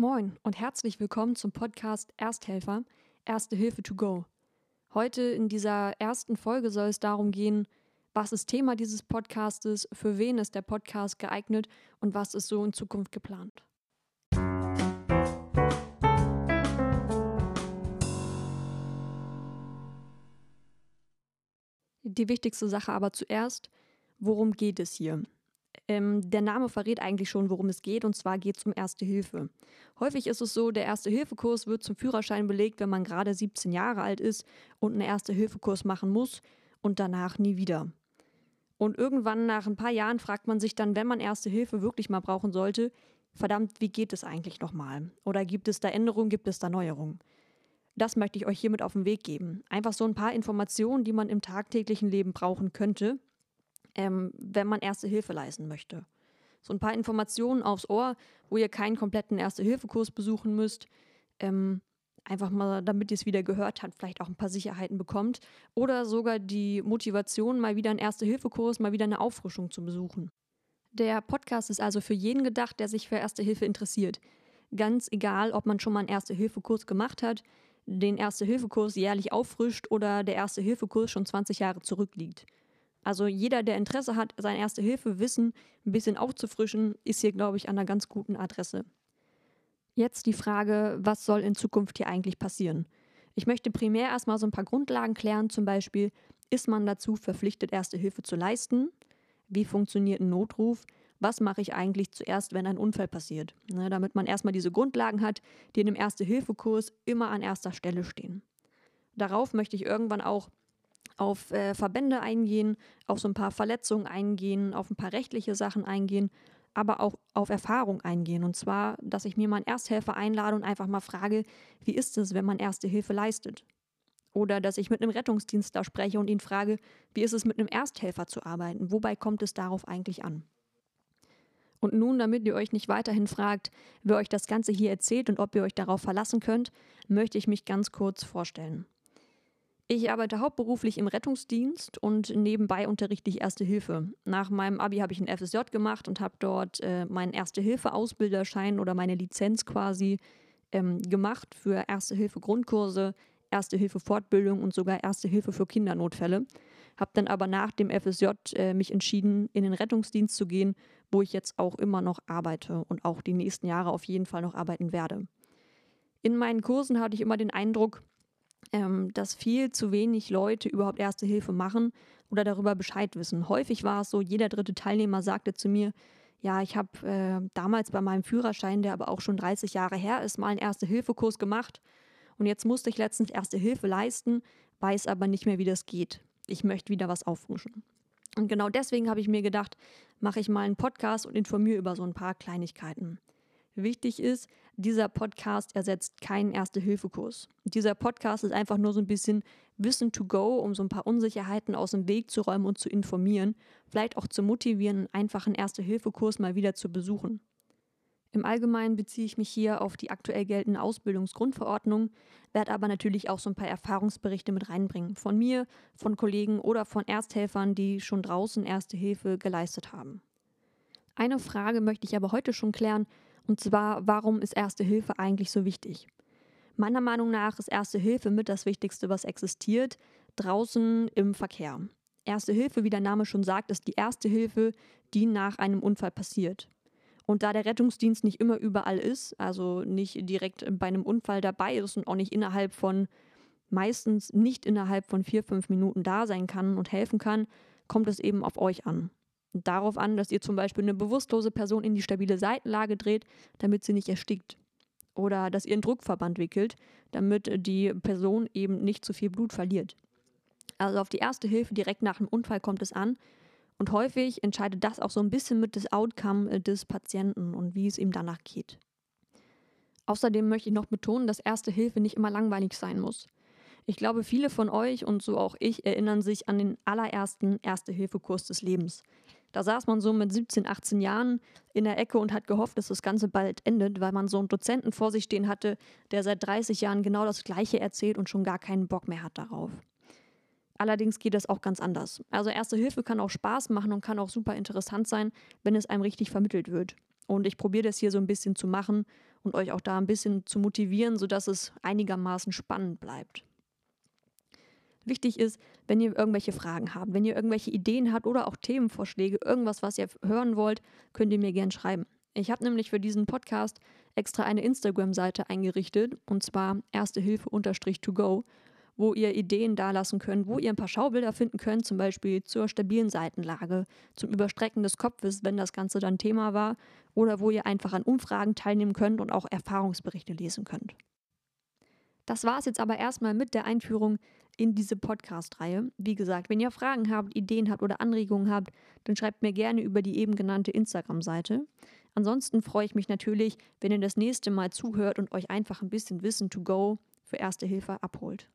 Moin und herzlich willkommen zum Podcast Ersthelfer, Erste Hilfe to go. Heute in dieser ersten Folge soll es darum gehen, was ist Thema dieses Podcastes, für wen ist der Podcast geeignet und was ist so in Zukunft geplant. Die wichtigste Sache aber zuerst, worum geht es hier? Ähm, der Name verrät eigentlich schon, worum es geht, und zwar geht es um Erste Hilfe. Häufig ist es so, der Erste-Hilfe-Kurs wird zum Führerschein belegt, wenn man gerade 17 Jahre alt ist und einen Erste-Hilfe-Kurs machen muss und danach nie wieder. Und irgendwann nach ein paar Jahren fragt man sich dann, wenn man Erste Hilfe wirklich mal brauchen sollte, verdammt, wie geht es eigentlich nochmal? Oder gibt es da Änderungen, gibt es da Neuerungen? Das möchte ich euch hiermit auf den Weg geben. Einfach so ein paar Informationen, die man im tagtäglichen Leben brauchen könnte, ähm, wenn man Erste Hilfe leisten möchte. So ein paar Informationen aufs Ohr, wo ihr keinen kompletten Erste-Hilfe-Kurs besuchen müsst. Ähm, einfach mal, damit ihr es wieder gehört habt, vielleicht auch ein paar Sicherheiten bekommt. Oder sogar die Motivation, mal wieder einen Erste-Hilfe-Kurs, mal wieder eine Auffrischung zu besuchen. Der Podcast ist also für jeden gedacht, der sich für Erste Hilfe interessiert. Ganz egal, ob man schon mal einen Erste-Hilfe-Kurs gemacht hat, den Erste-Hilfe-Kurs jährlich auffrischt oder der Erste-Hilfe-Kurs schon 20 Jahre zurückliegt. Also jeder, der Interesse hat, sein Erste-Hilfe-Wissen ein bisschen aufzufrischen, ist hier, glaube ich, an einer ganz guten Adresse. Jetzt die Frage, was soll in Zukunft hier eigentlich passieren? Ich möchte primär erstmal so ein paar Grundlagen klären, zum Beispiel, ist man dazu verpflichtet, Erste Hilfe zu leisten? Wie funktioniert ein Notruf? Was mache ich eigentlich zuerst, wenn ein Unfall passiert? Ne, damit man erstmal diese Grundlagen hat, die in dem Erste-Hilfe-Kurs immer an erster Stelle stehen. Darauf möchte ich irgendwann auch auf äh, Verbände eingehen, auf so ein paar Verletzungen eingehen, auf ein paar rechtliche Sachen eingehen, aber auch auf Erfahrung eingehen. Und zwar, dass ich mir mal einen Ersthelfer einlade und einfach mal frage, wie ist es, wenn man Erste Hilfe leistet? Oder dass ich mit einem Rettungsdienst da spreche und ihn frage, wie ist es mit einem Ersthelfer zu arbeiten? Wobei kommt es darauf eigentlich an? Und nun, damit ihr euch nicht weiterhin fragt, wer euch das Ganze hier erzählt und ob ihr euch darauf verlassen könnt, möchte ich mich ganz kurz vorstellen. Ich arbeite hauptberuflich im Rettungsdienst und nebenbei unterrichte ich Erste Hilfe. Nach meinem Abi habe ich ein FSJ gemacht und habe dort äh, meinen Erste-Hilfe-Ausbilderschein oder meine Lizenz quasi ähm, gemacht für Erste-Hilfe-Grundkurse, Erste-Hilfe-Fortbildung und sogar Erste Hilfe für Kindernotfälle. Habe dann aber nach dem FSJ äh, mich entschieden, in den Rettungsdienst zu gehen, wo ich jetzt auch immer noch arbeite und auch die nächsten Jahre auf jeden Fall noch arbeiten werde. In meinen Kursen hatte ich immer den Eindruck, ähm, dass viel zu wenig Leute überhaupt Erste Hilfe machen oder darüber Bescheid wissen. Häufig war es so, jeder dritte Teilnehmer sagte zu mir, ja, ich habe äh, damals bei meinem Führerschein, der aber auch schon 30 Jahre her ist, mal einen Erste-Hilfe-Kurs gemacht. Und jetzt musste ich letztens Erste Hilfe leisten, weiß aber nicht mehr, wie das geht. Ich möchte wieder was auffrischen. Und genau deswegen habe ich mir gedacht, mache ich mal einen Podcast und informiere über so ein paar Kleinigkeiten. Wichtig ist, dieser Podcast ersetzt keinen Erste-Hilfe-Kurs. Dieser Podcast ist einfach nur so ein bisschen Wissen to go, um so ein paar Unsicherheiten aus dem Weg zu räumen und zu informieren, vielleicht auch zu motivieren, einen einfachen Erste-Hilfe-Kurs mal wieder zu besuchen. Im Allgemeinen beziehe ich mich hier auf die aktuell geltende Ausbildungsgrundverordnung, werde aber natürlich auch so ein paar Erfahrungsberichte mit reinbringen. Von mir, von Kollegen oder von Ersthelfern, die schon draußen Erste Hilfe geleistet haben. Eine Frage möchte ich aber heute schon klären, und zwar, warum ist Erste Hilfe eigentlich so wichtig? Meiner Meinung nach ist Erste Hilfe mit das Wichtigste, was existiert, draußen im Verkehr. Erste Hilfe, wie der Name schon sagt, ist die erste Hilfe, die nach einem Unfall passiert. Und da der Rettungsdienst nicht immer überall ist, also nicht direkt bei einem Unfall dabei ist und auch nicht innerhalb von, meistens nicht innerhalb von vier, fünf Minuten da sein kann und helfen kann, kommt es eben auf euch an darauf an, dass ihr zum Beispiel eine bewusstlose Person in die stabile Seitenlage dreht, damit sie nicht erstickt. Oder dass ihr einen Druckverband wickelt, damit die Person eben nicht zu viel Blut verliert. Also auf die erste Hilfe direkt nach dem Unfall kommt es an. Und häufig entscheidet das auch so ein bisschen mit das Outcome äh, des Patienten und wie es ihm danach geht. Außerdem möchte ich noch betonen, dass Erste Hilfe nicht immer langweilig sein muss. Ich glaube, viele von euch und so auch ich erinnern sich an den allerersten Erste-Hilfe-Kurs des Lebens. Da saß man so mit 17, 18 Jahren in der Ecke und hat gehofft, dass das Ganze bald endet, weil man so einen Dozenten vor sich stehen hatte, der seit 30 Jahren genau das Gleiche erzählt und schon gar keinen Bock mehr hat darauf. Allerdings geht das auch ganz anders. Also Erste Hilfe kann auch Spaß machen und kann auch super interessant sein, wenn es einem richtig vermittelt wird. Und ich probiere das hier so ein bisschen zu machen und euch auch da ein bisschen zu motivieren, sodass es einigermaßen spannend bleibt. Wichtig ist, wenn ihr irgendwelche Fragen habt, wenn ihr irgendwelche Ideen habt oder auch Themenvorschläge, irgendwas, was ihr hören wollt, könnt ihr mir gerne schreiben. Ich habe nämlich für diesen Podcast extra eine Instagram-Seite eingerichtet und zwar Erste Hilfe-to go, wo ihr Ideen dalassen könnt, wo ihr ein paar Schaubilder finden könnt, zum Beispiel zur stabilen Seitenlage, zum Überstrecken des Kopfes, wenn das Ganze dann Thema war, oder wo ihr einfach an Umfragen teilnehmen könnt und auch Erfahrungsberichte lesen könnt. Das war es jetzt aber erstmal mit der Einführung in diese Podcast-Reihe. Wie gesagt, wenn ihr Fragen habt, Ideen habt oder Anregungen habt, dann schreibt mir gerne über die eben genannte Instagram-Seite. Ansonsten freue ich mich natürlich, wenn ihr das nächste Mal zuhört und euch einfach ein bisschen Wissen to go für Erste Hilfe abholt.